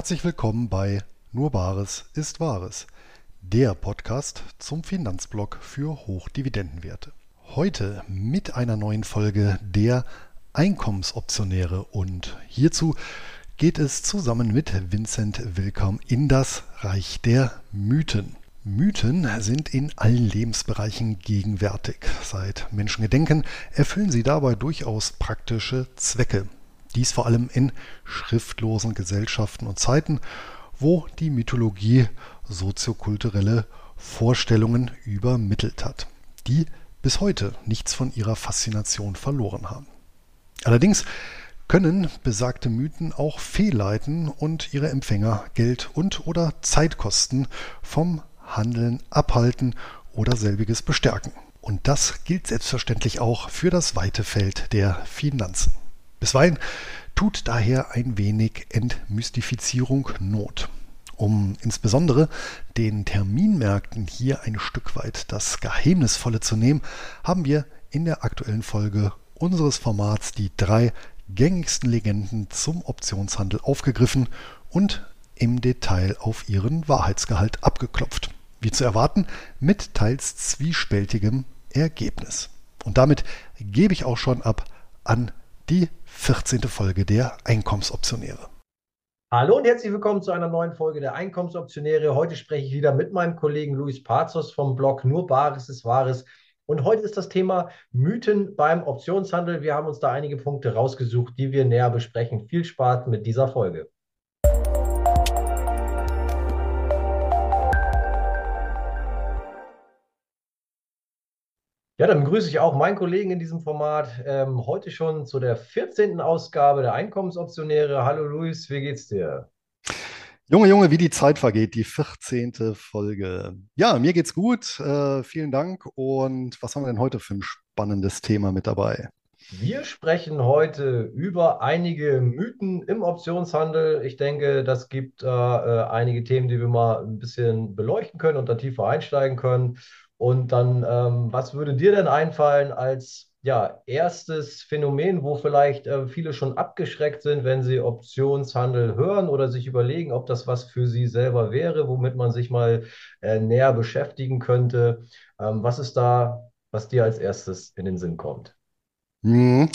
Herzlich willkommen bei Nur Bares ist Wahres, der Podcast zum Finanzblock für Hochdividendenwerte. Heute mit einer neuen Folge der Einkommensoptionäre und hierzu geht es zusammen mit Vincent Willkomm in das Reich der Mythen. Mythen sind in allen Lebensbereichen gegenwärtig. Seit Menschengedenken erfüllen sie dabei durchaus praktische Zwecke. Dies vor allem in schriftlosen Gesellschaften und Zeiten, wo die Mythologie soziokulturelle Vorstellungen übermittelt hat, die bis heute nichts von ihrer Faszination verloren haben. Allerdings können besagte Mythen auch fehlleiten und ihre Empfänger Geld und oder Zeitkosten vom Handeln abhalten oder selbiges bestärken. Und das gilt selbstverständlich auch für das weite Feld der Finanzen. Bisweilen tut daher ein wenig Entmystifizierung Not. Um insbesondere den Terminmärkten hier ein Stück weit das Geheimnisvolle zu nehmen, haben wir in der aktuellen Folge unseres Formats die drei gängigsten Legenden zum Optionshandel aufgegriffen und im Detail auf ihren Wahrheitsgehalt abgeklopft. Wie zu erwarten, mit teils zwiespältigem Ergebnis. Und damit gebe ich auch schon ab an die 14. Folge der Einkommensoptionäre. Hallo und herzlich willkommen zu einer neuen Folge der Einkommensoptionäre. Heute spreche ich wieder mit meinem Kollegen Luis Pazos vom Blog Nur Bares ist Wahres. Und heute ist das Thema Mythen beim Optionshandel. Wir haben uns da einige Punkte rausgesucht, die wir näher besprechen. Viel Spaß mit dieser Folge. Ja, dann begrüße ich auch meinen Kollegen in diesem Format. Ähm, heute schon zu der 14. Ausgabe der Einkommensoptionäre. Hallo Luis, wie geht's dir? Junge, Junge, wie die Zeit vergeht, die 14. Folge. Ja, mir geht's gut. Äh, vielen Dank. Und was haben wir denn heute für ein spannendes Thema mit dabei? Wir sprechen heute über einige Mythen im Optionshandel. Ich denke, das gibt äh, einige Themen, die wir mal ein bisschen beleuchten können und da tiefer einsteigen können. Und dann, ähm, was würde dir denn einfallen als ja, erstes Phänomen, wo vielleicht äh, viele schon abgeschreckt sind, wenn sie Optionshandel hören oder sich überlegen, ob das was für sie selber wäre, womit man sich mal äh, näher beschäftigen könnte? Ähm, was ist da, was dir als erstes in den Sinn kommt? Hm.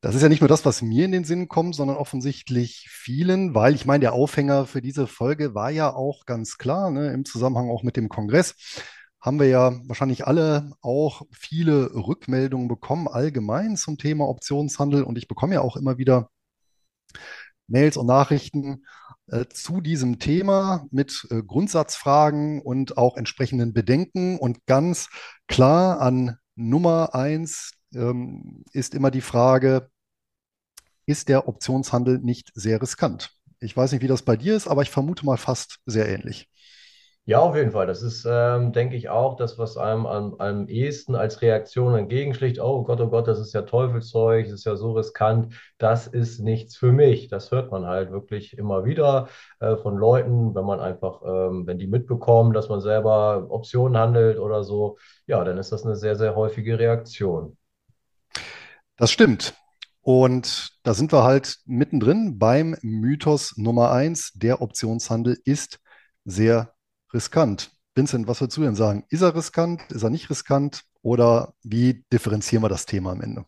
Das ist ja nicht nur das, was mir in den Sinn kommt, sondern offensichtlich vielen, weil ich meine, der Aufhänger für diese Folge war ja auch ganz klar, ne, im Zusammenhang auch mit dem Kongress haben wir ja wahrscheinlich alle auch viele Rückmeldungen bekommen, allgemein zum Thema Optionshandel. Und ich bekomme ja auch immer wieder Mails und Nachrichten äh, zu diesem Thema mit äh, Grundsatzfragen und auch entsprechenden Bedenken. Und ganz klar an Nummer eins ähm, ist immer die Frage, ist der Optionshandel nicht sehr riskant? Ich weiß nicht, wie das bei dir ist, aber ich vermute mal fast sehr ähnlich. Ja, auf jeden Fall. Das ist, ähm, denke ich, auch das, was einem am, am ehesten als Reaktion entgegenschlägt. Oh Gott, oh Gott, das ist ja Teufelszeug, das ist ja so riskant. Das ist nichts für mich. Das hört man halt wirklich immer wieder äh, von Leuten, wenn man einfach, ähm, wenn die mitbekommen, dass man selber Optionen handelt oder so. Ja, dann ist das eine sehr, sehr häufige Reaktion. Das stimmt. Und da sind wir halt mittendrin beim Mythos Nummer eins. Der Optionshandel ist sehr riskant. Vincent, was würdest du denn sagen? Ist er riskant? Ist er nicht riskant? Oder wie differenzieren wir das Thema am Ende?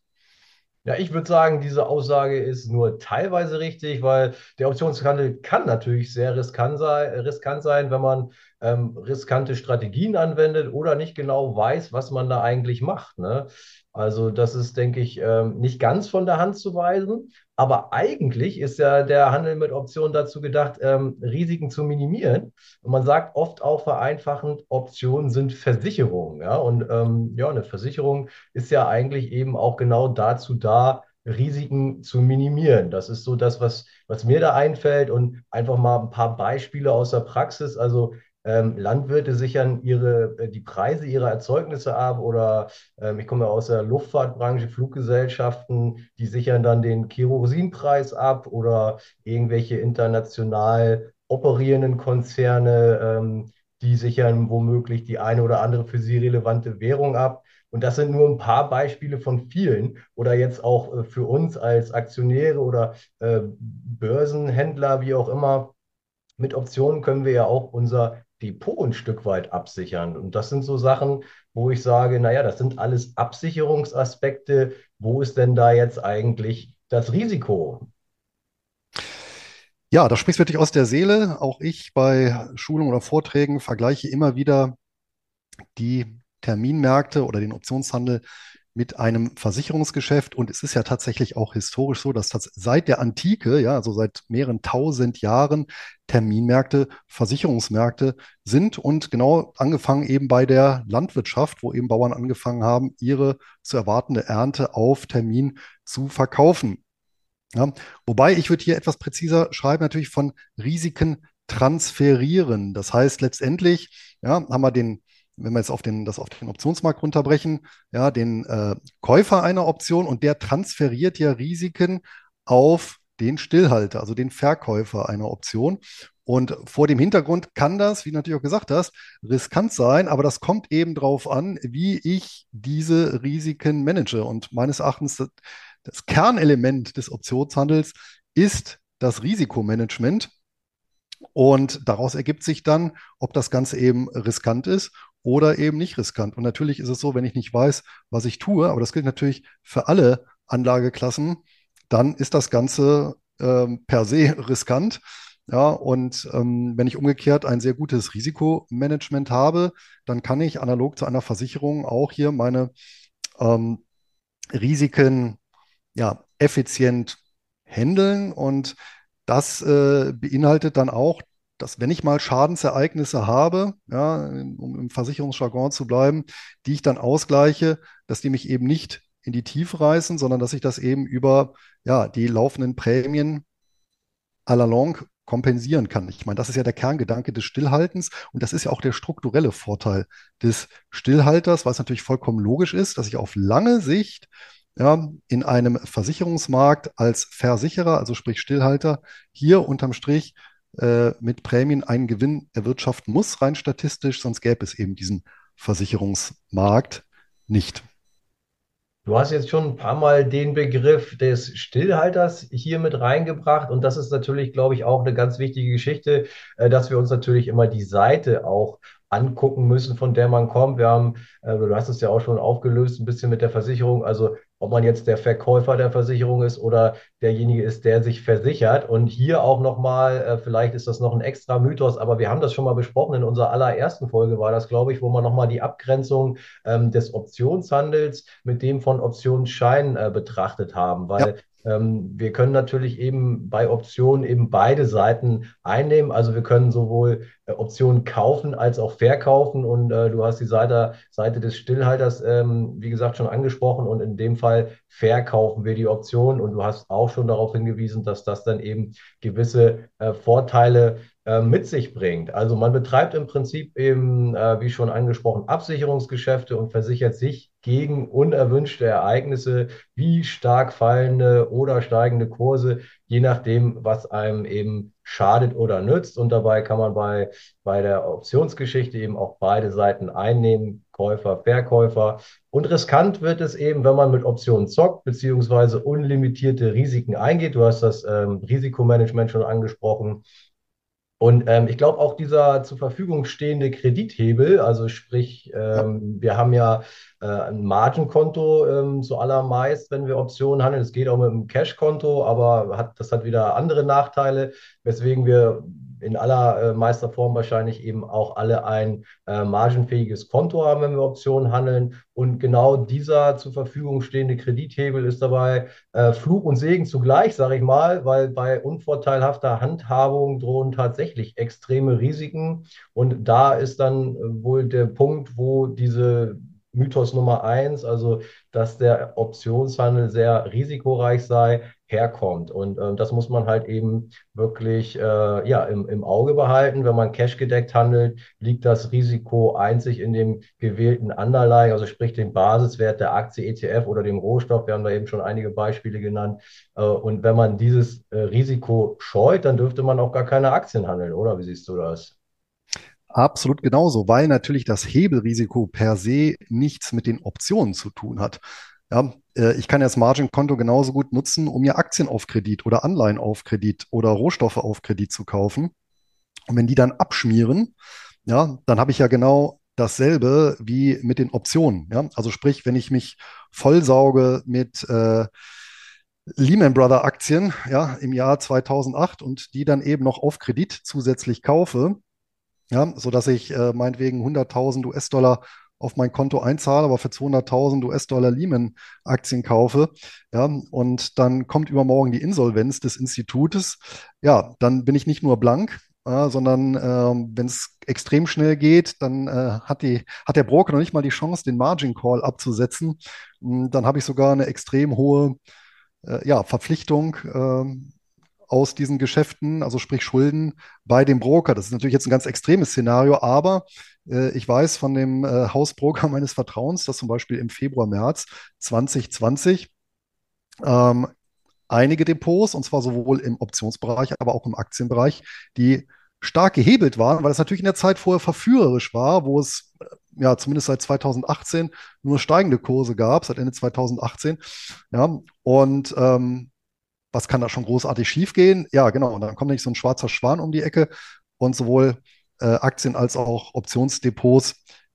Ja, ich würde sagen, diese Aussage ist nur teilweise richtig, weil der Optionshandel kann natürlich sehr riskant sein, riskant sein wenn man ähm, riskante Strategien anwendet oder nicht genau weiß, was man da eigentlich macht. Ne? Also das ist, denke ich, ähm, nicht ganz von der Hand zu weisen. Aber eigentlich ist ja der Handel mit Optionen dazu gedacht, ähm, Risiken zu minimieren. Und man sagt oft auch vereinfachend, Optionen sind Versicherungen. Ja? Und ähm, ja, eine Versicherung ist ja eigentlich eben auch genau dazu da, Risiken zu minimieren. Das ist so das, was, was mir da einfällt. Und einfach mal ein paar Beispiele aus der Praxis. Also ähm, Landwirte sichern ihre, äh, die Preise ihrer Erzeugnisse ab oder ähm, ich komme aus der Luftfahrtbranche, Fluggesellschaften, die sichern dann den Kerosinpreis ab oder irgendwelche international operierenden Konzerne, ähm, die sichern womöglich die eine oder andere für sie relevante Währung ab. Und das sind nur ein paar Beispiele von vielen. Oder jetzt auch äh, für uns als Aktionäre oder äh, Börsenhändler, wie auch immer. Mit Optionen können wir ja auch unser Depot ein Stück weit absichern. Und das sind so Sachen, wo ich sage, naja, das sind alles Absicherungsaspekte. Wo ist denn da jetzt eigentlich das Risiko? Ja, da sprichst du wirklich aus der Seele. Auch ich bei Schulungen oder Vorträgen vergleiche immer wieder die Terminmärkte oder den Optionshandel mit einem Versicherungsgeschäft. Und es ist ja tatsächlich auch historisch so, dass seit der Antike, ja, also seit mehreren tausend Jahren, Terminmärkte Versicherungsmärkte sind und genau angefangen eben bei der Landwirtschaft, wo eben Bauern angefangen haben, ihre zu erwartende Ernte auf Termin zu verkaufen. Ja, wobei ich würde hier etwas präziser schreiben, natürlich von Risiken transferieren. Das heißt, letztendlich ja, haben wir den, wenn wir jetzt auf den, das auf den Optionsmarkt runterbrechen, ja, den äh, Käufer einer Option und der transferiert ja Risiken auf den Stillhalter, also den Verkäufer einer Option. Und vor dem Hintergrund kann das, wie du natürlich auch gesagt hast, riskant sein, aber das kommt eben darauf an, wie ich diese Risiken manage. Und meines Erachtens, das, das Kernelement des Optionshandels ist das Risikomanagement. Und daraus ergibt sich dann, ob das Ganze eben riskant ist oder eben nicht riskant. Und natürlich ist es so, wenn ich nicht weiß, was ich tue, aber das gilt natürlich für alle Anlageklassen, dann ist das Ganze ähm, per se riskant. Ja, und ähm, wenn ich umgekehrt ein sehr gutes Risikomanagement habe, dann kann ich analog zu einer Versicherung auch hier meine ähm, Risiken ja, effizient handeln. Und das äh, beinhaltet dann auch, dass wenn ich mal Schadensereignisse habe, ja, um im Versicherungsjargon zu bleiben, die ich dann ausgleiche, dass die mich eben nicht in die Tiefe reißen, sondern dass ich das eben über ja, die laufenden Prämien à la longue kompensieren kann. Ich meine, das ist ja der Kerngedanke des Stillhaltens und das ist ja auch der strukturelle Vorteil des Stillhalters, was natürlich vollkommen logisch ist, dass ich auf lange Sicht ja, in einem Versicherungsmarkt als Versicherer, also sprich Stillhalter, hier unterm Strich äh, mit Prämien einen Gewinn erwirtschaften muss, rein statistisch, sonst gäbe es eben diesen Versicherungsmarkt nicht. Du hast jetzt schon ein paar Mal den Begriff des Stillhalters hier mit reingebracht und das ist natürlich, glaube ich, auch eine ganz wichtige Geschichte, äh, dass wir uns natürlich immer die Seite auch angucken müssen, von der man kommt. Wir haben, äh, du hast es ja auch schon aufgelöst, ein bisschen mit der Versicherung. Also ob man jetzt der Verkäufer der Versicherung ist oder derjenige ist, der sich versichert. Und hier auch nochmal, äh, vielleicht ist das noch ein extra Mythos, aber wir haben das schon mal besprochen. In unserer allerersten Folge war das, glaube ich, wo wir nochmal die Abgrenzung ähm, des Optionshandels mit dem von Optionsscheinen äh, betrachtet haben. Weil ja. Ähm, wir können natürlich eben bei Optionen eben beide Seiten einnehmen. Also wir können sowohl äh, Optionen kaufen als auch verkaufen. Und äh, du hast die Seite, Seite des Stillhalters, ähm, wie gesagt, schon angesprochen. Und in dem Fall verkaufen wir die Option. Und du hast auch schon darauf hingewiesen, dass das dann eben gewisse äh, Vorteile mit sich bringt. Also man betreibt im Prinzip eben, äh, wie schon angesprochen, Absicherungsgeschäfte und versichert sich gegen unerwünschte Ereignisse wie stark fallende oder steigende Kurse, je nachdem, was einem eben schadet oder nützt. Und dabei kann man bei, bei der Optionsgeschichte eben auch beide Seiten einnehmen, Käufer, Verkäufer. Und riskant wird es eben, wenn man mit Optionen zockt, beziehungsweise unlimitierte Risiken eingeht. Du hast das ähm, Risikomanagement schon angesprochen. Und ähm, ich glaube auch dieser zur Verfügung stehende Kredithebel, also sprich, ähm, wir haben ja äh, ein Margenkonto ähm, zuallermeist, wenn wir Optionen handeln. Es geht auch mit einem Cashkonto, aber hat, das hat wieder andere Nachteile, weswegen wir in aller äh, meister Form wahrscheinlich eben auch alle ein äh, margenfähiges Konto haben, wenn wir Optionen handeln. Und genau dieser zur Verfügung stehende Kredithebel ist dabei äh, Fluch und Segen zugleich, sage ich mal, weil bei unvorteilhafter Handhabung drohen tatsächlich extreme Risiken. Und da ist dann äh, wohl der Punkt, wo diese Mythos Nummer eins, also dass der Optionshandel sehr risikoreich sei, herkommt. Und äh, das muss man halt eben wirklich äh, ja, im, im Auge behalten. Wenn man cash gedeckt handelt, liegt das Risiko einzig in dem gewählten Underlying, also sprich dem Basiswert der Aktie, ETF oder dem Rohstoff. Wir haben da eben schon einige Beispiele genannt. Äh, und wenn man dieses äh, Risiko scheut, dann dürfte man auch gar keine Aktien handeln, oder? Wie siehst du das? Absolut genauso, weil natürlich das Hebelrisiko per se nichts mit den Optionen zu tun hat. Ja, äh, ich kann ja das Margin-Konto genauso gut nutzen, um mir Aktien auf Kredit oder Anleihen auf Kredit oder Rohstoffe auf Kredit zu kaufen. Und wenn die dann abschmieren, ja, dann habe ich ja genau dasselbe wie mit den Optionen. Ja? Also sprich, wenn ich mich vollsauge mit äh, Lehman Brothers Aktien ja, im Jahr 2008 und die dann eben noch auf Kredit zusätzlich kaufe, ja, sodass ich äh, meinetwegen 100.000 US-Dollar auf mein Konto einzahle, aber für 200.000 US-Dollar Lehman-Aktien kaufe, ja, und dann kommt übermorgen die Insolvenz des Institutes, ja, dann bin ich nicht nur blank, äh, sondern äh, wenn es extrem schnell geht, dann äh, hat, die, hat der Broker noch nicht mal die Chance, den Margin Call abzusetzen. Und dann habe ich sogar eine extrem hohe äh, ja, Verpflichtung ähm, aus diesen Geschäften, also sprich Schulden bei dem Broker. Das ist natürlich jetzt ein ganz extremes Szenario, aber ich weiß von dem äh, Hausbroker meines Vertrauens, dass zum Beispiel im Februar, März 2020 ähm, einige Depots, und zwar sowohl im Optionsbereich, aber auch im Aktienbereich, die stark gehebelt waren, weil es natürlich in der Zeit vorher verführerisch war, wo es äh, ja zumindest seit 2018 nur steigende Kurse gab, seit Ende 2018. Ja, und ähm, was kann da schon großartig schiefgehen? Ja, genau. Und dann kommt nicht so ein schwarzer Schwan um die Ecke und sowohl äh, Aktien als auch Optionsdepots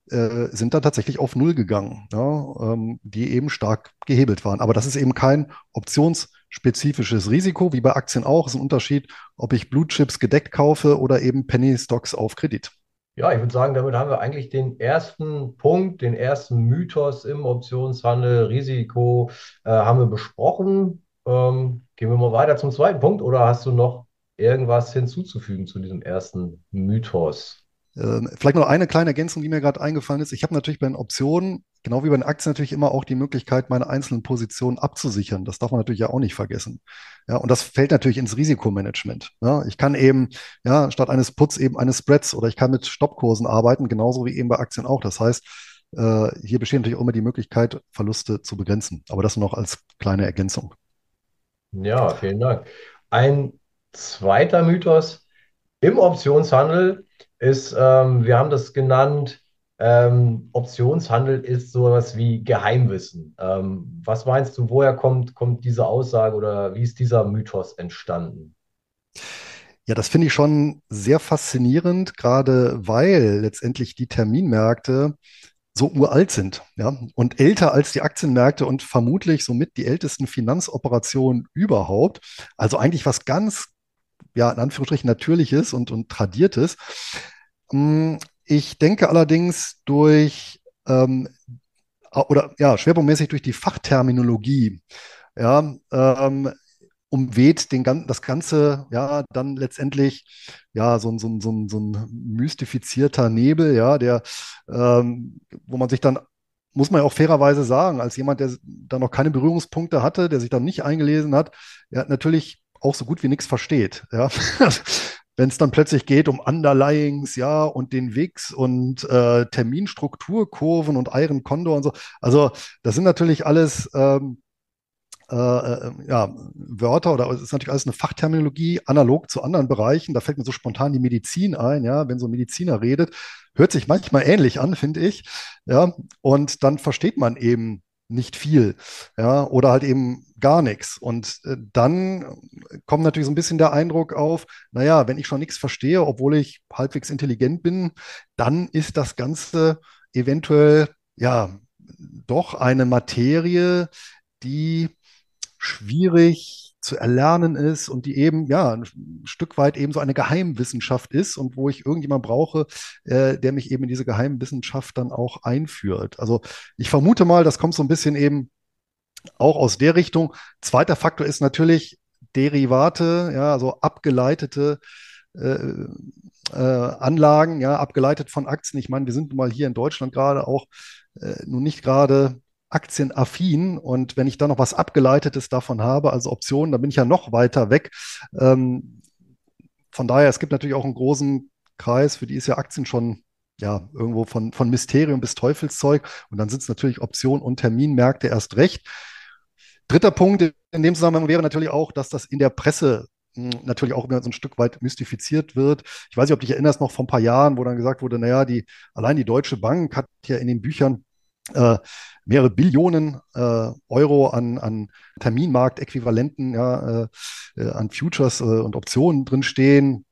äh, sind dann tatsächlich auf Null gegangen, ja, ähm, die eben stark gehebelt waren. Aber das ist eben kein optionsspezifisches Risiko, wie bei Aktien auch. Es ist ein Unterschied, ob ich Blue Chips gedeckt kaufe oder eben Penny Stocks auf Kredit. Ja, ich würde sagen, damit haben wir eigentlich den ersten Punkt, den ersten Mythos im Optionshandel, Risiko, äh, haben wir besprochen. Ähm, gehen wir mal weiter zum zweiten Punkt oder hast du noch irgendwas hinzuzufügen zu diesem ersten Mythos? Ähm, vielleicht noch eine kleine Ergänzung, die mir gerade eingefallen ist. Ich habe natürlich bei den Optionen, genau wie bei den Aktien, natürlich immer auch die Möglichkeit, meine einzelnen Positionen abzusichern. Das darf man natürlich ja auch nicht vergessen. Ja, und das fällt natürlich ins Risikomanagement. Ja, ich kann eben, ja, statt eines Puts eben eines Spreads oder ich kann mit Stoppkursen arbeiten, genauso wie eben bei Aktien auch. Das heißt, äh, hier besteht natürlich auch immer die Möglichkeit, Verluste zu begrenzen. Aber das noch als kleine Ergänzung. Ja, vielen Dank. Ein zweiter Mythos im Optionshandel ist, ähm, wir haben das genannt, ähm, Optionshandel ist sowas wie Geheimwissen. Ähm, was meinst du, woher kommt, kommt diese Aussage oder wie ist dieser Mythos entstanden? Ja, das finde ich schon sehr faszinierend, gerade weil letztendlich die Terminmärkte so uralt sind, ja, und älter als die Aktienmärkte und vermutlich somit die ältesten Finanzoperationen überhaupt. Also eigentlich was ganz ja, in Anführungsstrichen natürliches und, und tradiertes. Mm, ich denke allerdings durch ähm, oder ja, schwerpunktmäßig durch die Fachterminologie, ja, ähm, umweht den, das Ganze ja dann letztendlich ja so ein, so so so ein mystifizierter Nebel, ja, der, ähm, wo man sich dann muss man ja auch fairerweise sagen, als jemand, der da noch keine Berührungspunkte hatte, der sich dann nicht eingelesen hat, ja, natürlich auch so gut wie nichts versteht. Ja? Wenn es dann plötzlich geht um Underlyings, ja, und den WIX und äh, Terminstrukturkurven und Iron Condor und so. Also, das sind natürlich alles ähm, äh, äh, ja, Wörter oder es ist natürlich alles eine Fachterminologie, analog zu anderen Bereichen. Da fällt mir so spontan die Medizin ein, ja, wenn so ein Mediziner redet, hört sich manchmal ähnlich an, finde ich. Ja, und dann versteht man eben nicht viel, ja, oder halt eben gar nichts. Und äh, dann kommt natürlich so ein bisschen der Eindruck auf, naja, wenn ich schon nichts verstehe, obwohl ich halbwegs intelligent bin, dann ist das Ganze eventuell, ja, doch eine Materie, die schwierig zu erlernen ist und die eben ja ein Stück weit eben so eine Geheimwissenschaft ist und wo ich irgendjemand brauche, äh, der mich eben in diese Geheimwissenschaft dann auch einführt. Also ich vermute mal, das kommt so ein bisschen eben auch aus der Richtung. Zweiter Faktor ist natürlich Derivate, ja, also abgeleitete äh, äh, Anlagen, ja, abgeleitet von Aktien. Ich meine, wir sind nun mal hier in Deutschland gerade auch äh, nun nicht gerade aktienaffin und wenn ich da noch was Abgeleitetes davon habe, also Optionen, dann bin ich ja noch weiter weg. Ähm, von daher, es gibt natürlich auch einen großen Kreis, für die ist ja Aktien schon ja irgendwo von, von Mysterium bis Teufelszeug und dann sind es natürlich Optionen und Terminmärkte erst recht. Dritter Punkt in dem Zusammenhang wäre natürlich auch, dass das in der Presse hm, natürlich auch immer so ein Stück weit mystifiziert wird. Ich weiß nicht, ob du dich erinnerst noch vor ein paar Jahren, wo dann gesagt wurde, naja, die, allein die Deutsche Bank hat ja in den Büchern äh, mehrere Billionen äh, Euro an, an Terminmarktäquivalenten, ja, äh, äh an Futures äh, und Optionen drinstehen.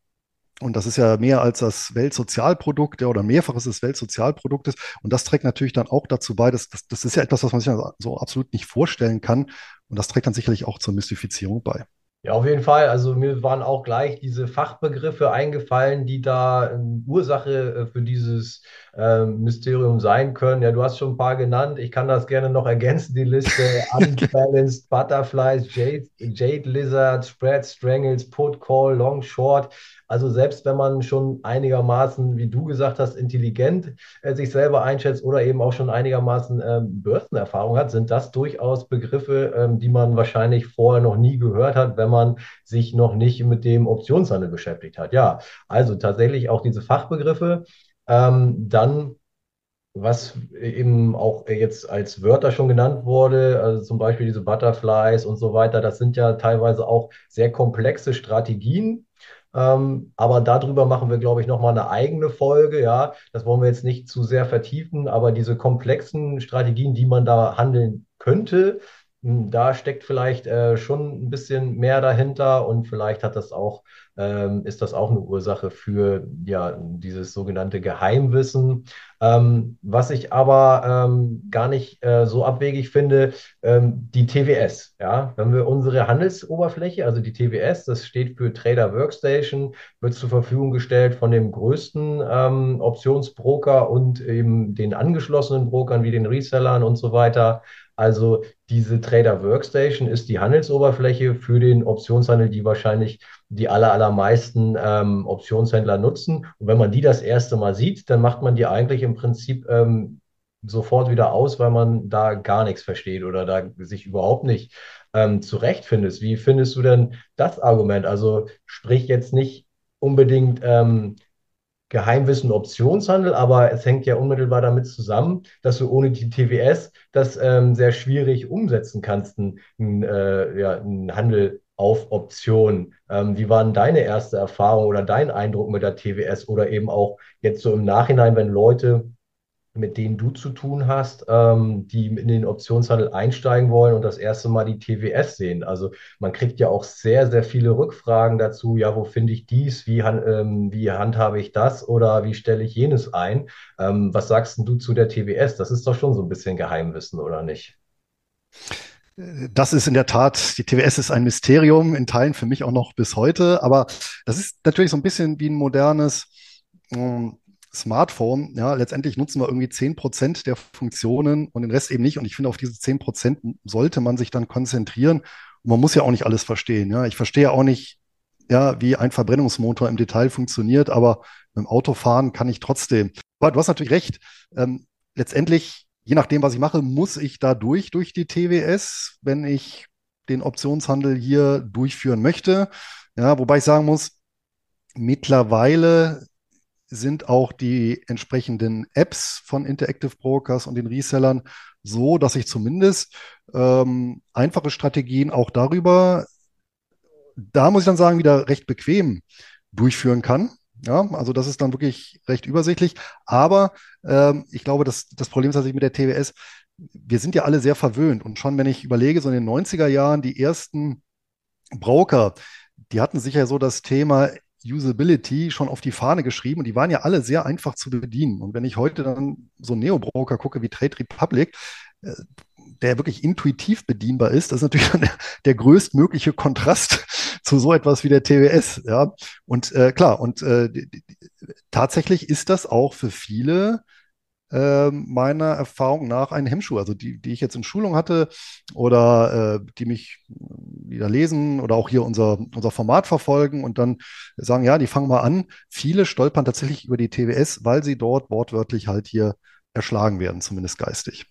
Und das ist ja mehr als das Weltsozialprodukt ja, oder mehrfaches des Weltsozialproduktes. Und das trägt natürlich dann auch dazu bei, dass das, das ist ja etwas, was man sich so absolut nicht vorstellen kann. Und das trägt dann sicherlich auch zur Mystifizierung bei. Ja, auf jeden Fall. Also mir waren auch gleich diese Fachbegriffe eingefallen, die da ähm, Ursache äh, für dieses ähm, Mysterium sein können. Ja, du hast schon ein paar genannt. Ich kann das gerne noch ergänzen, die Liste. Unbalanced Butterflies, Jade, Jade Lizard, Spread, Strangles, Put, Call, Long, Short. Also selbst wenn man schon einigermaßen, wie du gesagt hast, intelligent äh, sich selber einschätzt oder eben auch schon einigermaßen ähm, Börsenerfahrung hat, sind das durchaus Begriffe, ähm, die man wahrscheinlich vorher noch nie gehört hat, wenn man sich noch nicht mit dem Optionshandel beschäftigt hat. Ja, also tatsächlich auch diese Fachbegriffe. Ähm, dann was eben auch jetzt als Wörter schon genannt wurde, also zum Beispiel diese Butterflies und so weiter, das sind ja teilweise auch sehr komplexe Strategien, ähm, aber darüber machen wir, glaube ich, nochmal eine eigene Folge. Ja, das wollen wir jetzt nicht zu sehr vertiefen, aber diese komplexen Strategien, die man da handeln könnte, hm, da steckt vielleicht äh, schon ein bisschen mehr dahinter und vielleicht hat das auch ähm, ist das auch eine Ursache für ja, dieses sogenannte Geheimwissen. Ähm, was ich aber ähm, gar nicht äh, so abwegig finde, ähm, die TWS. Ja? Wenn wir unsere Handelsoberfläche, also die TWS, das steht für Trader Workstation, wird zur Verfügung gestellt von dem größten ähm, Optionsbroker und eben den angeschlossenen Brokern wie den Resellern und so weiter. Also diese Trader Workstation ist die Handelsoberfläche für den Optionshandel, die wahrscheinlich die aller, allermeisten ähm, Optionshändler nutzen. Und wenn man die das erste Mal sieht, dann macht man die eigentlich im Prinzip ähm, sofort wieder aus, weil man da gar nichts versteht oder da sich überhaupt nicht ähm, zurechtfindet. Wie findest du denn das Argument? Also sprich jetzt nicht unbedingt ähm, Geheimwissen Optionshandel, aber es hängt ja unmittelbar damit zusammen, dass du ohne die TWS das ähm, sehr schwierig umsetzen kannst, einen, äh, ja, Handel auf Optionen. Ähm, wie waren deine erste Erfahrung oder dein Eindruck mit der TWS oder eben auch jetzt so im Nachhinein, wenn Leute mit denen du zu tun hast, ähm, die in den Optionshandel einsteigen wollen und das erste Mal die TWS sehen. Also man kriegt ja auch sehr, sehr viele Rückfragen dazu, ja, wo finde ich dies, wie, ähm, wie handhabe ich das oder wie stelle ich jenes ein? Ähm, was sagst du zu der TWS? Das ist doch schon so ein bisschen Geheimwissen, oder nicht? Das ist in der Tat, die TWS ist ein Mysterium, in Teilen für mich auch noch bis heute, aber das ist natürlich so ein bisschen wie ein modernes ähm, Smartphone, ja, letztendlich nutzen wir irgendwie 10% der Funktionen und den Rest eben nicht. Und ich finde, auf diese 10% sollte man sich dann konzentrieren. Und man muss ja auch nicht alles verstehen. Ja. Ich verstehe auch nicht, ja, wie ein Verbrennungsmotor im Detail funktioniert, aber mit dem Autofahren kann ich trotzdem. Aber du hast natürlich recht. Ähm, letztendlich, je nachdem, was ich mache, muss ich da durch, durch die TWS, wenn ich den Optionshandel hier durchführen möchte. Ja, wobei ich sagen muss, mittlerweile sind auch die entsprechenden Apps von Interactive Brokers und den Resellern so, dass ich zumindest ähm, einfache Strategien auch darüber, da muss ich dann sagen, wieder recht bequem durchführen kann. Ja, also das ist dann wirklich recht übersichtlich. Aber ähm, ich glaube, dass das Problem ist tatsächlich mit der TWS, wir sind ja alle sehr verwöhnt. Und schon wenn ich überlege, so in den 90er Jahren, die ersten Broker, die hatten sicher so das Thema Usability schon auf die Fahne geschrieben und die waren ja alle sehr einfach zu bedienen. Und wenn ich heute dann so einen Neo-Broker gucke wie Trade Republic, äh, der wirklich intuitiv bedienbar ist, das ist natürlich der, der größtmögliche Kontrast zu so etwas wie der TWS. Ja, und äh, klar, und äh, tatsächlich ist das auch für viele äh, meiner Erfahrung nach ein Hemmschuh. Also die, die ich jetzt in Schulung hatte oder äh, die mich wieder lesen oder auch hier unser, unser Format verfolgen und dann sagen, ja, die fangen mal an. Viele stolpern tatsächlich über die TWS, weil sie dort wortwörtlich halt hier erschlagen werden, zumindest geistig.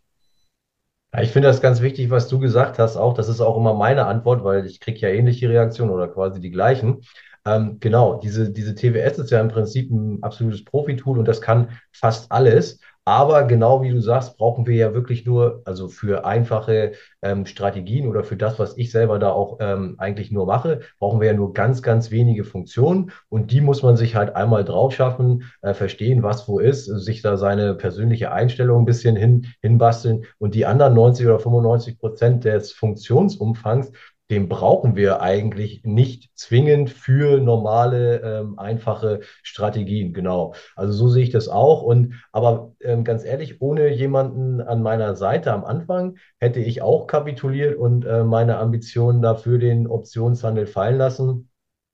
Ich finde das ganz wichtig, was du gesagt hast, auch. Das ist auch immer meine Antwort, weil ich kriege ja ähnliche Reaktionen oder quasi die gleichen. Ähm, genau, diese, diese TWS ist ja im Prinzip ein absolutes Profitool und das kann fast alles. Aber genau wie du sagst, brauchen wir ja wirklich nur, also für einfache ähm, Strategien oder für das, was ich selber da auch ähm, eigentlich nur mache, brauchen wir ja nur ganz, ganz wenige Funktionen. Und die muss man sich halt einmal drauf schaffen, äh, verstehen, was wo ist, sich da seine persönliche Einstellung ein bisschen hin, hinbasteln. Und die anderen 90 oder 95 Prozent des Funktionsumfangs, den brauchen wir eigentlich nicht zwingend für normale, ähm, einfache Strategien. Genau. Also so sehe ich das auch. Und aber ähm, ganz ehrlich, ohne jemanden an meiner Seite am Anfang hätte ich auch kapituliert und äh, meine Ambitionen dafür den Optionshandel fallen lassen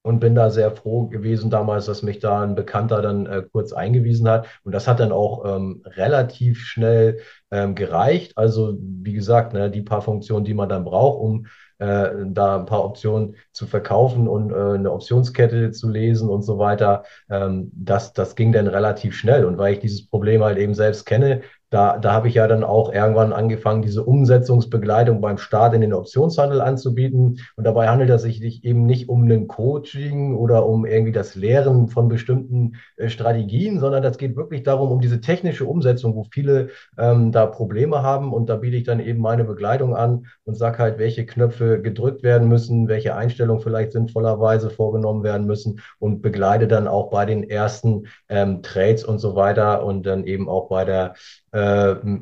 und bin da sehr froh gewesen damals, dass mich da ein Bekannter dann äh, kurz eingewiesen hat. Und das hat dann auch ähm, relativ schnell ähm, gereicht. Also wie gesagt, ne, die paar Funktionen, die man dann braucht, um äh, da ein paar Optionen zu verkaufen und äh, eine Optionskette zu lesen und so weiter. Ähm, das, das ging dann relativ schnell. Und weil ich dieses Problem halt eben selbst kenne, da, da habe ich ja dann auch irgendwann angefangen, diese Umsetzungsbegleitung beim Start in den Optionshandel anzubieten. Und dabei handelt es sich eben nicht um ein Coaching oder um irgendwie das Lehren von bestimmten äh, Strategien, sondern das geht wirklich darum, um diese technische Umsetzung, wo viele ähm, da Probleme haben. Und da biete ich dann eben meine Begleitung an und sage halt, welche Knöpfe gedrückt werden müssen, welche Einstellungen vielleicht sinnvollerweise vorgenommen werden müssen und begleite dann auch bei den ersten ähm, Trades und so weiter und dann eben auch bei der äh,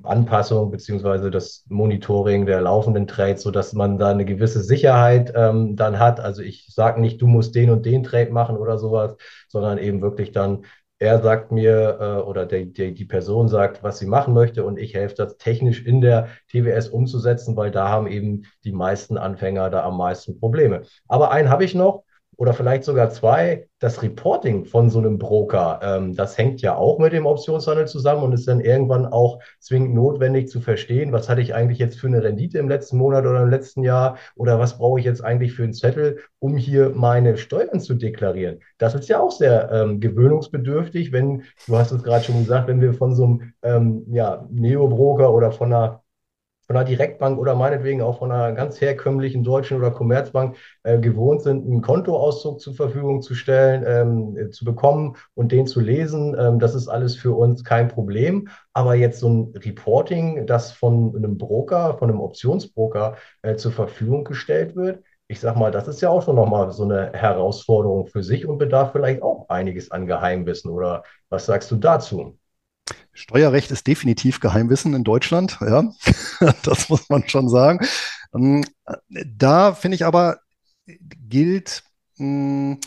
Anpassung beziehungsweise das Monitoring der laufenden Trades, sodass man da eine gewisse Sicherheit ähm, dann hat. Also ich sage nicht, du musst den und den Trade machen oder sowas, sondern eben wirklich dann, er sagt mir äh, oder der, der, die Person sagt, was sie machen möchte und ich helfe das technisch in der TWS umzusetzen, weil da haben eben die meisten Anfänger da am meisten Probleme. Aber einen habe ich noch oder vielleicht sogar zwei, das Reporting von so einem Broker, ähm, das hängt ja auch mit dem Optionshandel zusammen und ist dann irgendwann auch zwingend notwendig zu verstehen, was hatte ich eigentlich jetzt für eine Rendite im letzten Monat oder im letzten Jahr oder was brauche ich jetzt eigentlich für einen Zettel, um hier meine Steuern zu deklarieren. Das ist ja auch sehr ähm, gewöhnungsbedürftig, wenn, du hast es gerade schon gesagt, wenn wir von so einem ähm, ja, Neo-Broker oder von einer von einer Direktbank oder meinetwegen auch von einer ganz herkömmlichen deutschen oder Commerzbank äh, gewohnt sind, einen Kontoauszug zur Verfügung zu stellen, ähm, äh, zu bekommen und den zu lesen. Ähm, das ist alles für uns kein Problem. Aber jetzt so ein Reporting, das von einem Broker, von einem Optionsbroker äh, zur Verfügung gestellt wird, ich sag mal, das ist ja auch schon nochmal so eine Herausforderung für sich und bedarf vielleicht auch einiges an Geheimwissen. Oder was sagst du dazu? Steuerrecht ist definitiv Geheimwissen in Deutschland, ja, das muss man schon sagen. Ähm, da finde ich aber, gilt hm,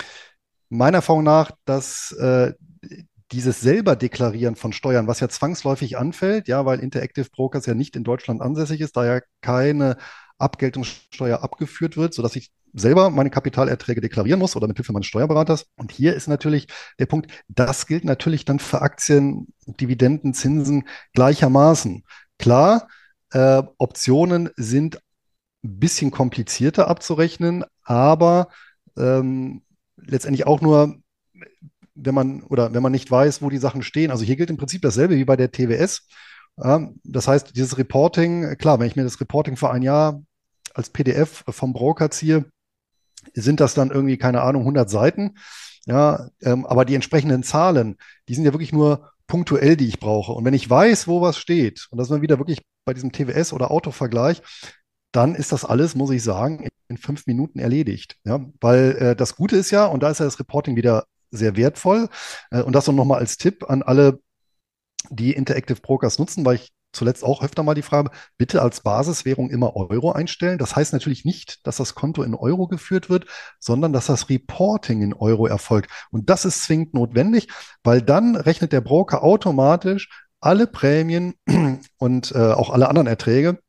meiner Erfahrung nach, dass äh, dieses selber Deklarieren von Steuern, was ja zwangsläufig anfällt, ja, weil Interactive Brokers ja nicht in Deutschland ansässig ist, da ja keine Abgeltungssteuer abgeführt wird, sodass ich selber meine Kapitalerträge deklarieren muss oder mit Hilfe meines Steuerberaters. Und hier ist natürlich der Punkt, das gilt natürlich dann für Aktien, Dividenden, Zinsen gleichermaßen. Klar, äh, Optionen sind ein bisschen komplizierter abzurechnen, aber ähm, letztendlich auch nur, wenn man oder wenn man nicht weiß, wo die Sachen stehen. Also hier gilt im Prinzip dasselbe wie bei der TWS. Das heißt, dieses Reporting, klar, wenn ich mir das Reporting für ein Jahr als PDF vom Broker ziehe, sind das dann irgendwie, keine Ahnung, 100 Seiten. Ja, ähm, aber die entsprechenden Zahlen, die sind ja wirklich nur punktuell, die ich brauche. Und wenn ich weiß, wo was steht, und das ist wieder wirklich bei diesem TWS- oder Autovergleich, dann ist das alles, muss ich sagen, in fünf Minuten erledigt. Ja, weil äh, das Gute ist ja, und da ist ja das Reporting wieder sehr wertvoll, äh, und das noch mal als Tipp an alle, die Interactive Brokers nutzen, weil ich zuletzt auch öfter mal die Frage, bitte als Basiswährung immer Euro einstellen. Das heißt natürlich nicht, dass das Konto in Euro geführt wird, sondern dass das Reporting in Euro erfolgt. Und das ist zwingend notwendig, weil dann rechnet der Broker automatisch alle Prämien und äh, auch alle anderen Erträge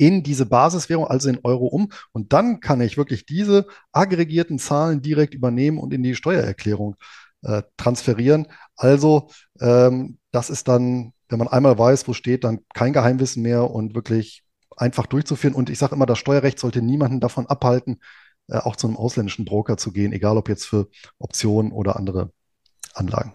in diese Basiswährung, also in Euro um. Und dann kann ich wirklich diese aggregierten Zahlen direkt übernehmen und in die Steuererklärung äh, transferieren. Also ähm, das ist dann wenn man einmal weiß, wo steht, dann kein Geheimwissen mehr und wirklich einfach durchzuführen. Und ich sage immer, das Steuerrecht sollte niemanden davon abhalten, äh, auch zu einem ausländischen Broker zu gehen, egal ob jetzt für Optionen oder andere Anlagen.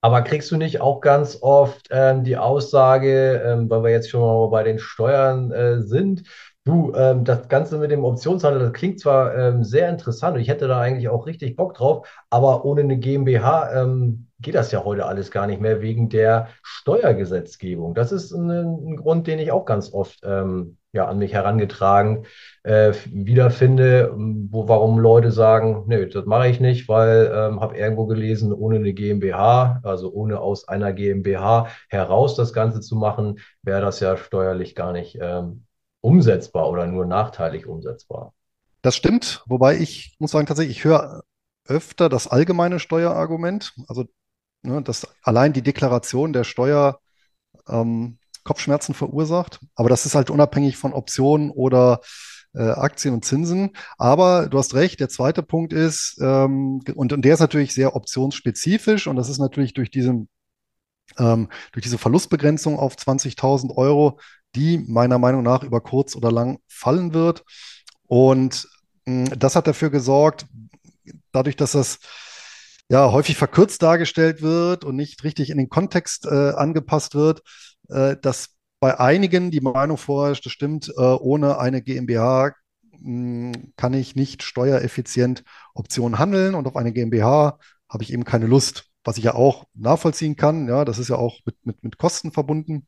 Aber kriegst du nicht auch ganz oft ähm, die Aussage, ähm, weil wir jetzt schon mal bei den Steuern äh, sind, Du, ähm, das Ganze mit dem Optionshandel, das klingt zwar ähm, sehr interessant und ich hätte da eigentlich auch richtig Bock drauf, aber ohne eine GmbH ähm, geht das ja heute alles gar nicht mehr wegen der Steuergesetzgebung. Das ist ein, ein Grund, den ich auch ganz oft ähm, ja, an mich herangetragen äh, wiederfinde, wo, warum Leute sagen, nee, das mache ich nicht, weil ähm, habe irgendwo gelesen, ohne eine GmbH, also ohne aus einer GmbH heraus das Ganze zu machen, wäre das ja steuerlich gar nicht ähm, umsetzbar oder nur nachteilig umsetzbar. Das stimmt, wobei ich muss sagen, tatsächlich, ich höre öfter das allgemeine Steuerargument, also ne, dass allein die Deklaration der Steuer ähm, Kopfschmerzen verursacht. Aber das ist halt unabhängig von Optionen oder äh, Aktien und Zinsen. Aber du hast recht, der zweite Punkt ist, ähm, und, und der ist natürlich sehr optionsspezifisch und das ist natürlich durch diesen ähm, durch diese Verlustbegrenzung auf 20.000 Euro die meiner Meinung nach über kurz oder lang fallen wird. Und mh, das hat dafür gesorgt, dadurch, dass das ja häufig verkürzt dargestellt wird und nicht richtig in den Kontext äh, angepasst wird, äh, dass bei einigen die Meinung vorherrscht, das stimmt, äh, ohne eine GmbH mh, kann ich nicht steuereffizient Optionen handeln und auf eine GmbH habe ich eben keine Lust, was ich ja auch nachvollziehen kann. Ja, das ist ja auch mit, mit, mit Kosten verbunden.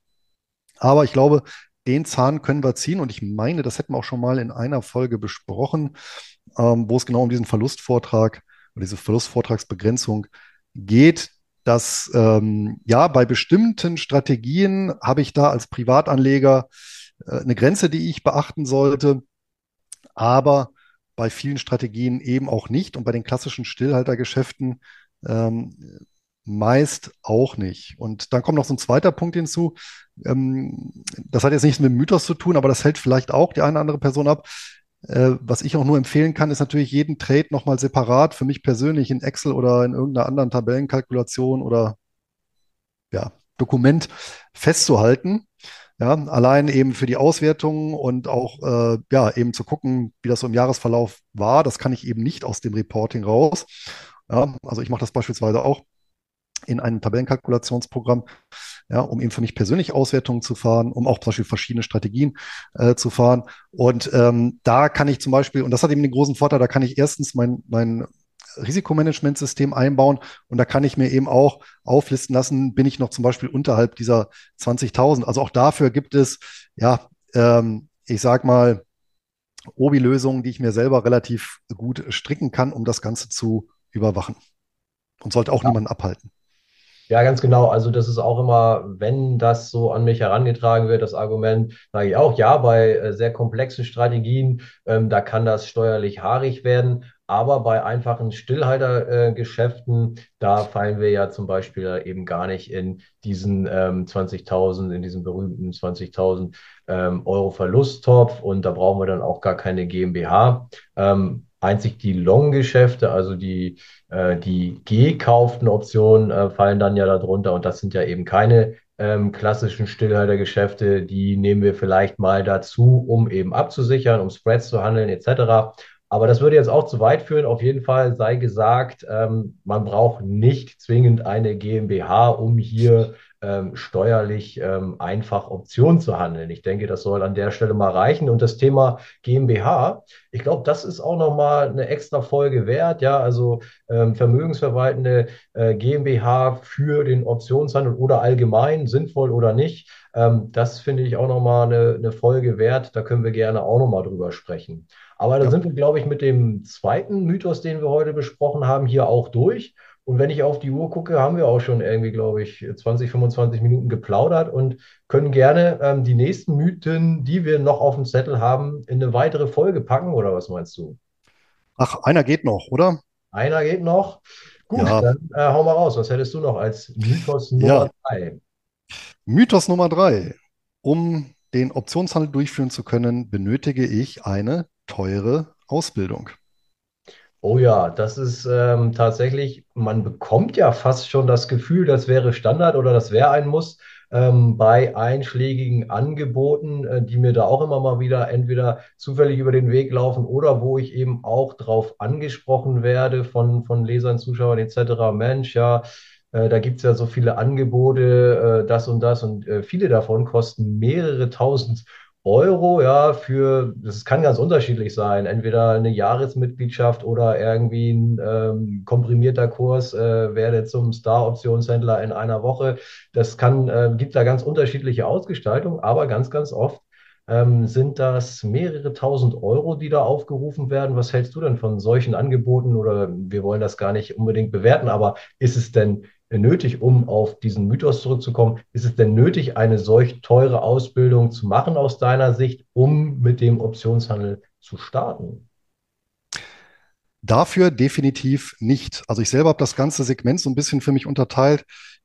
Aber ich glaube, den Zahn können wir ziehen. Und ich meine, das hätten wir auch schon mal in einer Folge besprochen, ähm, wo es genau um diesen Verlustvortrag oder diese Verlustvortragsbegrenzung geht, dass ähm, ja bei bestimmten Strategien habe ich da als Privatanleger äh, eine Grenze, die ich beachten sollte, aber bei vielen Strategien eben auch nicht. Und bei den klassischen Stillhaltergeschäften ähm, meist auch nicht. Und dann kommt noch so ein zweiter Punkt hinzu. Ähm, das hat jetzt nichts mit Mythos zu tun, aber das hält vielleicht auch die eine oder andere Person ab. Äh, was ich auch nur empfehlen kann, ist natürlich jeden Trade nochmal separat für mich persönlich in Excel oder in irgendeiner anderen Tabellenkalkulation oder ja, Dokument festzuhalten. Ja, allein eben für die Auswertung und auch äh, ja, eben zu gucken, wie das so im Jahresverlauf war. Das kann ich eben nicht aus dem Reporting raus. Ja, also ich mache das beispielsweise auch in einem Tabellenkalkulationsprogramm, ja, um eben für mich persönlich Auswertungen zu fahren, um auch zum Beispiel verschiedene Strategien äh, zu fahren. Und ähm, da kann ich zum Beispiel, und das hat eben den großen Vorteil, da kann ich erstens mein, mein Risikomanagementsystem einbauen und da kann ich mir eben auch auflisten lassen, bin ich noch zum Beispiel unterhalb dieser 20.000. Also auch dafür gibt es, ja, ähm, ich sag mal, Obi-Lösungen, die ich mir selber relativ gut stricken kann, um das Ganze zu überwachen. Und sollte auch ja. niemanden abhalten. Ja, ganz genau. Also das ist auch immer, wenn das so an mich herangetragen wird, das Argument, sage ich auch, ja, bei äh, sehr komplexen Strategien, ähm, da kann das steuerlich haarig werden. Aber bei einfachen Stillhaltergeschäften, äh, da fallen wir ja zum Beispiel eben gar nicht in diesen ähm, 20.000, in diesen berühmten 20.000 ähm, Euro Verlusttopf und da brauchen wir dann auch gar keine GmbH. Ähm, Einzig die Long-Geschäfte, also die, äh, die gekauften Optionen, äh, fallen dann ja darunter. Und das sind ja eben keine ähm, klassischen Stillhaltergeschäfte. Die nehmen wir vielleicht mal dazu, um eben abzusichern, um Spreads zu handeln, etc. Aber das würde jetzt auch zu weit führen. Auf jeden Fall sei gesagt, ähm, man braucht nicht zwingend eine GmbH, um hier ähm, steuerlich ähm, einfach Optionen zu handeln. Ich denke, das soll an der Stelle mal reichen. Und das Thema GmbH, ich glaube, das ist auch nochmal eine extra Folge wert. Ja, also ähm, vermögensverwaltende äh, GmbH für den Optionshandel oder allgemein, sinnvoll oder nicht. Ähm, das finde ich auch nochmal eine, eine Folge wert. Da können wir gerne auch nochmal drüber sprechen. Aber da ja. sind wir, glaube ich, mit dem zweiten Mythos, den wir heute besprochen haben, hier auch durch. Und wenn ich auf die Uhr gucke, haben wir auch schon irgendwie, glaube ich, 20, 25 Minuten geplaudert und können gerne ähm, die nächsten Mythen, die wir noch auf dem Zettel haben, in eine weitere Folge packen. Oder was meinst du? Ach, einer geht noch, oder? Einer geht noch. Gut, ja. dann äh, hau mal raus. Was hättest du noch als Mythos Nummer ja. drei? Mythos Nummer drei. Um den Optionshandel durchführen zu können, benötige ich eine teure Ausbildung. Oh ja, das ist ähm, tatsächlich, man bekommt ja fast schon das Gefühl, das wäre Standard oder das wäre ein Muss ähm, bei einschlägigen Angeboten, äh, die mir da auch immer mal wieder entweder zufällig über den Weg laufen oder wo ich eben auch drauf angesprochen werde von, von Lesern, Zuschauern etc. Mensch, ja, äh, da gibt es ja so viele Angebote, äh, das und das und äh, viele davon kosten mehrere tausend Euro, ja, für, das kann ganz unterschiedlich sein, entweder eine Jahresmitgliedschaft oder irgendwie ein ähm, komprimierter Kurs, äh, werde zum Star-Optionshändler in einer Woche. Das kann, äh, gibt da ganz unterschiedliche Ausgestaltungen, aber ganz, ganz oft ähm, sind das mehrere tausend Euro, die da aufgerufen werden. Was hältst du denn von solchen Angeboten? Oder wir wollen das gar nicht unbedingt bewerten, aber ist es denn nötig, um auf diesen Mythos zurückzukommen? Ist es denn nötig, eine solch teure Ausbildung zu machen aus deiner Sicht, um mit dem Optionshandel zu starten? Dafür definitiv nicht. Also ich selber habe das ganze Segment so ein bisschen für mich unterteilt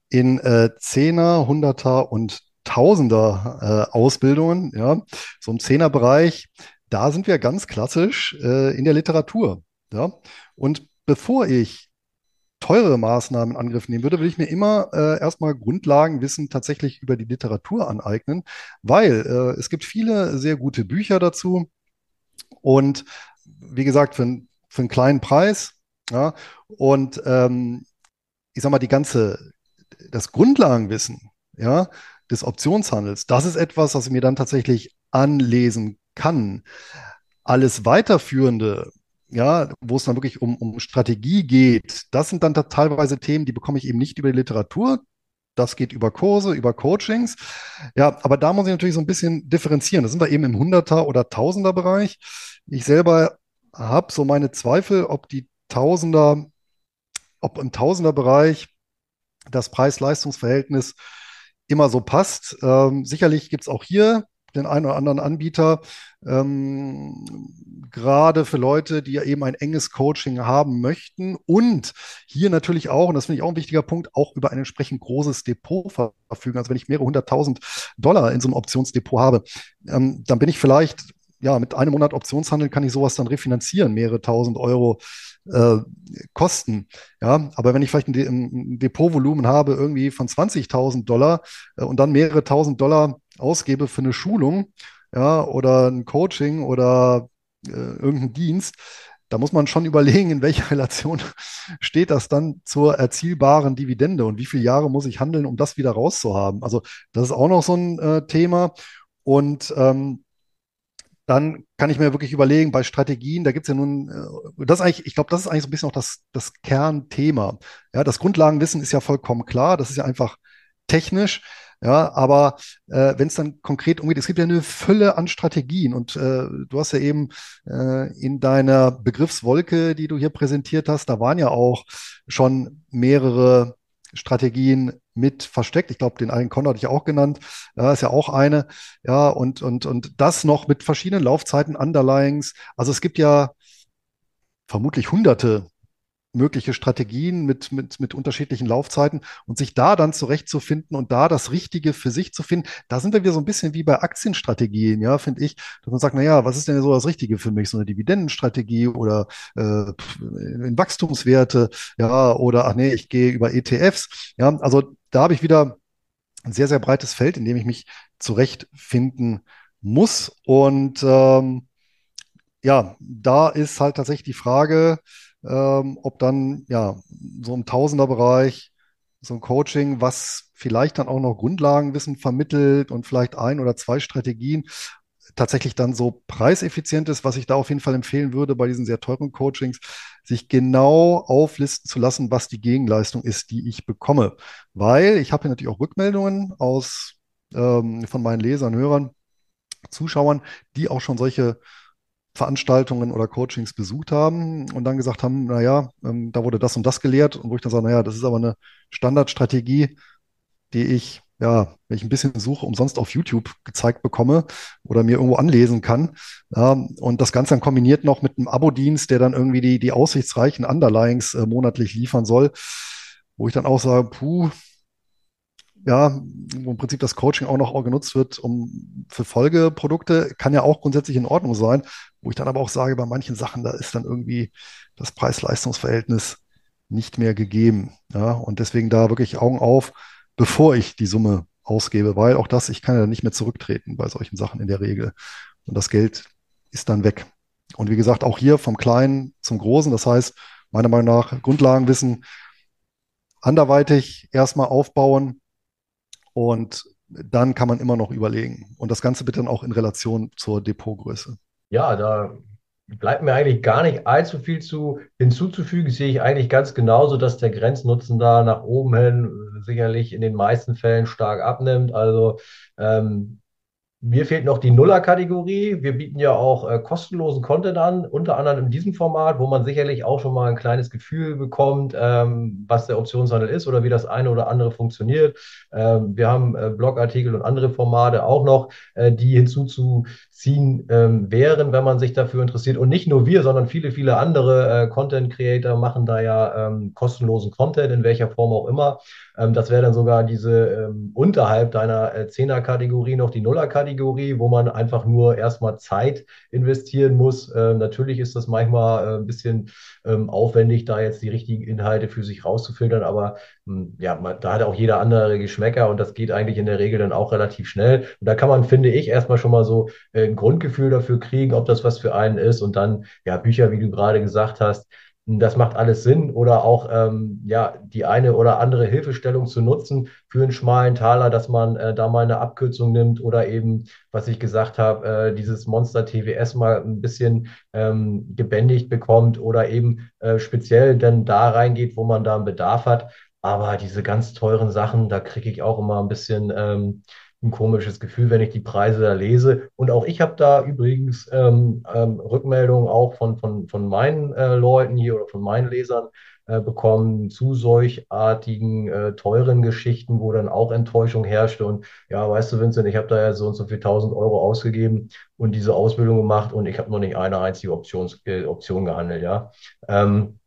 in äh, Zehner, Hunderter und Tausender äh, Ausbildungen. Ja, so im Zehnerbereich, da sind wir ganz klassisch äh, in der Literatur. Ja, und bevor ich teurere Maßnahmen in Angriff nehmen würde, würde ich mir immer äh, erstmal Grundlagenwissen tatsächlich über die Literatur aneignen, weil äh, es gibt viele sehr gute Bücher dazu und wie gesagt, für, für einen kleinen Preis. Ja, und ähm, ich sag mal, die ganze, das Grundlagenwissen, ja, des Optionshandels, das ist etwas, was ich mir dann tatsächlich anlesen kann. Alles weiterführende, ja, wo es dann wirklich um, um Strategie geht, das sind dann da teilweise Themen, die bekomme ich eben nicht über die Literatur. Das geht über Kurse, über Coachings. Ja, aber da muss ich natürlich so ein bisschen differenzieren. Da sind wir eben im Hunderter- oder Tausender-Bereich. Ich selber habe so meine Zweifel, ob die Tausender, ob im Tausender-Bereich das Preis-Leistungs-Verhältnis immer so passt. Ähm, sicherlich gibt es auch hier den einen oder anderen Anbieter, ähm, gerade für Leute, die ja eben ein enges Coaching haben möchten und hier natürlich auch, und das finde ich auch ein wichtiger Punkt, auch über ein entsprechend großes Depot verfügen. Also wenn ich mehrere hunderttausend Dollar in so einem Optionsdepot habe, ähm, dann bin ich vielleicht ja, mit einem Monat Optionshandel kann ich sowas dann refinanzieren, mehrere tausend Euro äh, kosten. Ja, aber wenn ich vielleicht ein, De ein Depotvolumen habe, irgendwie von 20.000 Dollar äh, und dann mehrere tausend Dollar ausgebe für eine Schulung, ja, oder ein Coaching oder äh, irgendeinen Dienst, da muss man schon überlegen, in welcher Relation steht das dann zur erzielbaren Dividende und wie viele Jahre muss ich handeln, um das wieder rauszuhaben. Also das ist auch noch so ein äh, Thema. Und ähm, dann kann ich mir wirklich überlegen, bei Strategien, da gibt es ja nun, äh, das eigentlich, ich glaube, das ist eigentlich so ein bisschen auch das, das Kernthema. Ja, das Grundlagenwissen ist ja vollkommen klar, das ist ja einfach technisch. Ja, aber äh, wenn es dann konkret umgeht, es gibt ja eine Fülle an Strategien und äh, du hast ja eben äh, in deiner Begriffswolke, die du hier präsentiert hast, da waren ja auch schon mehrere Strategien mit versteckt. Ich glaube, den einen Con hatte ich auch genannt. Ja, ist ja auch eine. Ja, und, und, und das noch mit verschiedenen Laufzeiten, Underlyings. Also es gibt ja vermutlich hunderte mögliche Strategien mit, mit, mit unterschiedlichen Laufzeiten und sich da dann zurechtzufinden und da das Richtige für sich zu finden, da sind wir wieder so ein bisschen wie bei Aktienstrategien, ja, finde ich, dass man sagt, naja, was ist denn so das Richtige für mich? So eine Dividendenstrategie oder äh, in Wachstumswerte, ja, oder ach nee, ich gehe über ETFs, ja, also da habe ich wieder ein sehr, sehr breites Feld, in dem ich mich zurechtfinden muss und ähm, ja, da ist halt tatsächlich die Frage, ähm, ob dann ja so im Tausenderbereich so ein Coaching, was vielleicht dann auch noch Grundlagenwissen vermittelt und vielleicht ein oder zwei Strategien tatsächlich dann so preiseffizient ist, was ich da auf jeden Fall empfehlen würde bei diesen sehr teuren Coachings, sich genau auflisten zu lassen, was die Gegenleistung ist, die ich bekomme. Weil ich habe hier natürlich auch Rückmeldungen aus ähm, von meinen Lesern, Hörern, Zuschauern, die auch schon solche Veranstaltungen oder Coachings besucht haben und dann gesagt haben, naja, ähm, da wurde das und das gelehrt und wo ich dann sage, naja, das ist aber eine Standardstrategie, die ich, ja, wenn ich ein bisschen suche, umsonst auf YouTube gezeigt bekomme oder mir irgendwo anlesen kann. Ja, und das Ganze dann kombiniert noch mit einem Abo-Dienst, der dann irgendwie die, die aussichtsreichen Underlyings äh, monatlich liefern soll, wo ich dann auch sage, puh, ja, wo im Prinzip das Coaching auch noch genutzt wird, um für Folgeprodukte, kann ja auch grundsätzlich in Ordnung sein, wo ich dann aber auch sage, bei manchen Sachen, da ist dann irgendwie das Preis-Leistungs-Verhältnis nicht mehr gegeben. Ja, und deswegen da wirklich Augen auf, bevor ich die Summe ausgebe, weil auch das, ich kann ja nicht mehr zurücktreten bei solchen Sachen in der Regel. Und das Geld ist dann weg. Und wie gesagt, auch hier vom Kleinen zum Großen. Das heißt, meiner Meinung nach Grundlagenwissen anderweitig erstmal aufbauen, und dann kann man immer noch überlegen. Und das Ganze bitte dann auch in Relation zur Depotgröße. Ja, da bleibt mir eigentlich gar nicht allzu viel zu hinzuzufügen. Sehe ich eigentlich ganz genauso, dass der Grenznutzen da nach oben hin sicherlich in den meisten Fällen stark abnimmt. Also ähm, mir fehlt noch die Nuller-Kategorie. Wir bieten ja auch äh, kostenlosen Content an, unter anderem in diesem Format, wo man sicherlich auch schon mal ein kleines Gefühl bekommt, ähm, was der Optionshandel ist oder wie das eine oder andere funktioniert. Ähm, wir haben äh, Blogartikel und andere Formate auch noch, äh, die hinzuzuziehen ähm, wären, wenn man sich dafür interessiert. Und nicht nur wir, sondern viele, viele andere äh, Content-Creator machen da ja ähm, kostenlosen Content, in welcher Form auch immer. Ähm, das wäre dann sogar diese ähm, unterhalb deiner äh, Zehner-Kategorie noch die Nuller-Kategorie, wo man einfach nur erstmal Zeit investieren muss. Ähm, natürlich ist das manchmal äh, ein bisschen ähm, aufwendig, da jetzt die richtigen Inhalte für sich rauszufiltern, aber hm, ja, man, da hat auch jeder andere Geschmäcker und das geht eigentlich in der Regel dann auch relativ schnell. Und da kann man, finde ich, erstmal schon mal so äh, ein Grundgefühl dafür kriegen, ob das was für einen ist. Und dann, ja, Bücher, wie du gerade gesagt hast, das macht alles Sinn. Oder auch ähm, ja, die eine oder andere Hilfestellung zu nutzen für einen schmalen Taler, dass man äh, da mal eine Abkürzung nimmt. Oder eben, was ich gesagt habe, äh, dieses Monster TWS mal ein bisschen ähm, gebändigt bekommt. Oder eben äh, speziell dann da reingeht, wo man da einen Bedarf hat. Aber diese ganz teuren Sachen, da kriege ich auch immer ein bisschen ähm, ein komisches Gefühl, wenn ich die Preise da lese. Und auch ich habe da übrigens ähm, ähm, Rückmeldungen auch von, von, von meinen äh, Leuten hier oder von meinen Lesern äh, bekommen zu solchartigen äh, teuren Geschichten, wo dann auch Enttäuschung herrschte. Und ja, weißt du, Vincent, ich habe da ja so und so viel tausend Euro ausgegeben und diese Ausbildung gemacht und ich habe noch nicht eine einzige Options, äh, Option gehandelt, ja. Ähm,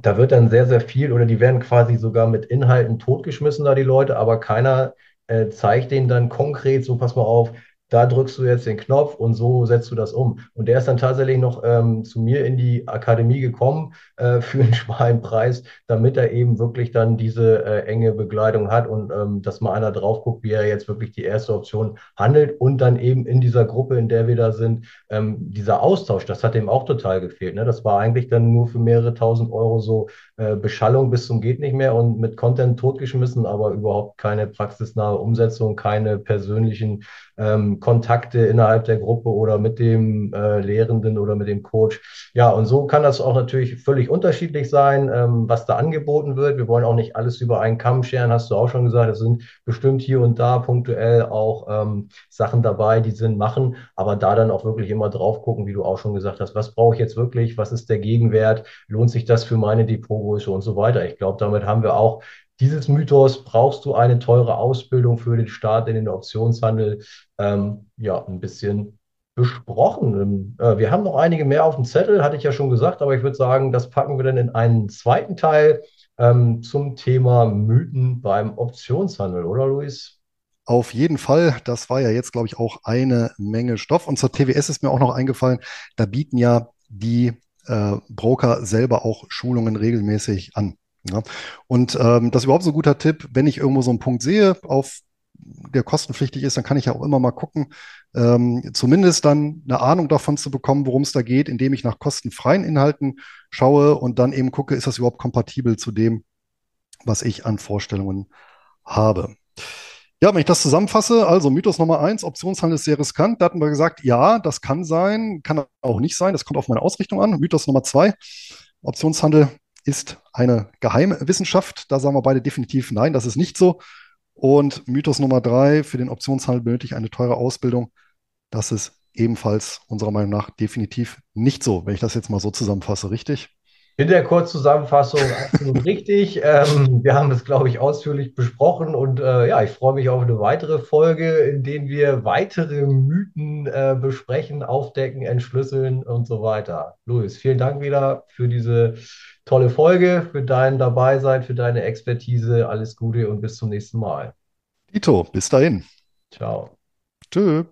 da wird dann sehr, sehr viel oder die werden quasi sogar mit Inhalten totgeschmissen, da die Leute, aber keiner äh, zeigt denen dann konkret, so pass mal auf, da drückst du jetzt den Knopf und so setzt du das um. Und der ist dann tatsächlich noch ähm, zu mir in die Akademie gekommen äh, für einen schmalen Preis, damit er eben wirklich dann diese äh, enge Begleitung hat und ähm, dass mal einer drauf guckt, wie er jetzt wirklich die erste Option handelt und dann eben in dieser Gruppe, in der wir da sind, ähm, dieser Austausch, das hat ihm auch total gefehlt. Ne? Das war eigentlich dann nur für mehrere tausend Euro so äh, Beschallung bis zum geht nicht mehr und mit Content totgeschmissen, aber überhaupt keine praxisnahe Umsetzung, keine persönlichen ähm, Kontakte innerhalb der Gruppe oder mit dem äh, Lehrenden oder mit dem Coach. Ja, und so kann das auch natürlich völlig unterschiedlich sein, ähm, was da angeboten wird. Wir wollen auch nicht alles über einen Kamm scheren, hast du auch schon gesagt. Es sind bestimmt hier und da punktuell auch ähm, Sachen dabei, die Sinn machen, aber da dann auch wirklich immer drauf gucken, wie du auch schon gesagt hast, was brauche ich jetzt wirklich, was ist der Gegenwert, lohnt sich das für meine Depotgröße und so weiter. Ich glaube, damit haben wir auch dieses Mythos, brauchst du eine teure Ausbildung für den Start in den Optionshandel, ähm, ja, ein bisschen besprochen. Äh, wir haben noch einige mehr auf dem Zettel, hatte ich ja schon gesagt, aber ich würde sagen, das packen wir dann in einen zweiten Teil ähm, zum Thema Mythen beim Optionshandel, oder Luis? Auf jeden Fall, das war ja jetzt, glaube ich, auch eine Menge Stoff. Und zur TWS ist mir auch noch eingefallen, da bieten ja die äh, Broker selber auch Schulungen regelmäßig an. Ja. Und ähm, das ist überhaupt so ein guter Tipp, wenn ich irgendwo so einen Punkt sehe, auf der kostenpflichtig ist, dann kann ich ja auch immer mal gucken, ähm, zumindest dann eine Ahnung davon zu bekommen, worum es da geht, indem ich nach kostenfreien Inhalten schaue und dann eben gucke, ist das überhaupt kompatibel zu dem, was ich an Vorstellungen habe. Ja, wenn ich das zusammenfasse, also Mythos Nummer eins, Optionshandel ist sehr riskant. Da hatten wir gesagt, ja, das kann sein, kann auch nicht sein, das kommt auf meine Ausrichtung an. Mythos Nummer zwei, Optionshandel ist eine Geheimwissenschaft. Da sagen wir beide definitiv nein, das ist nicht so. Und Mythos Nummer drei, für den Optionshandel benötige ich eine teure Ausbildung. Das ist ebenfalls unserer Meinung nach definitiv nicht so, wenn ich das jetzt mal so zusammenfasse, richtig? In der Kurzzusammenfassung absolut richtig. Ähm, wir haben das, glaube ich, ausführlich besprochen und äh, ja, ich freue mich auf eine weitere Folge, in der wir weitere Mythen äh, besprechen, aufdecken, entschlüsseln und so weiter. Luis, vielen Dank wieder für diese tolle Folge, für dein Dabeisein, für deine Expertise. Alles Gute und bis zum nächsten Mal. Dito, bis dahin. Ciao. Tschüss.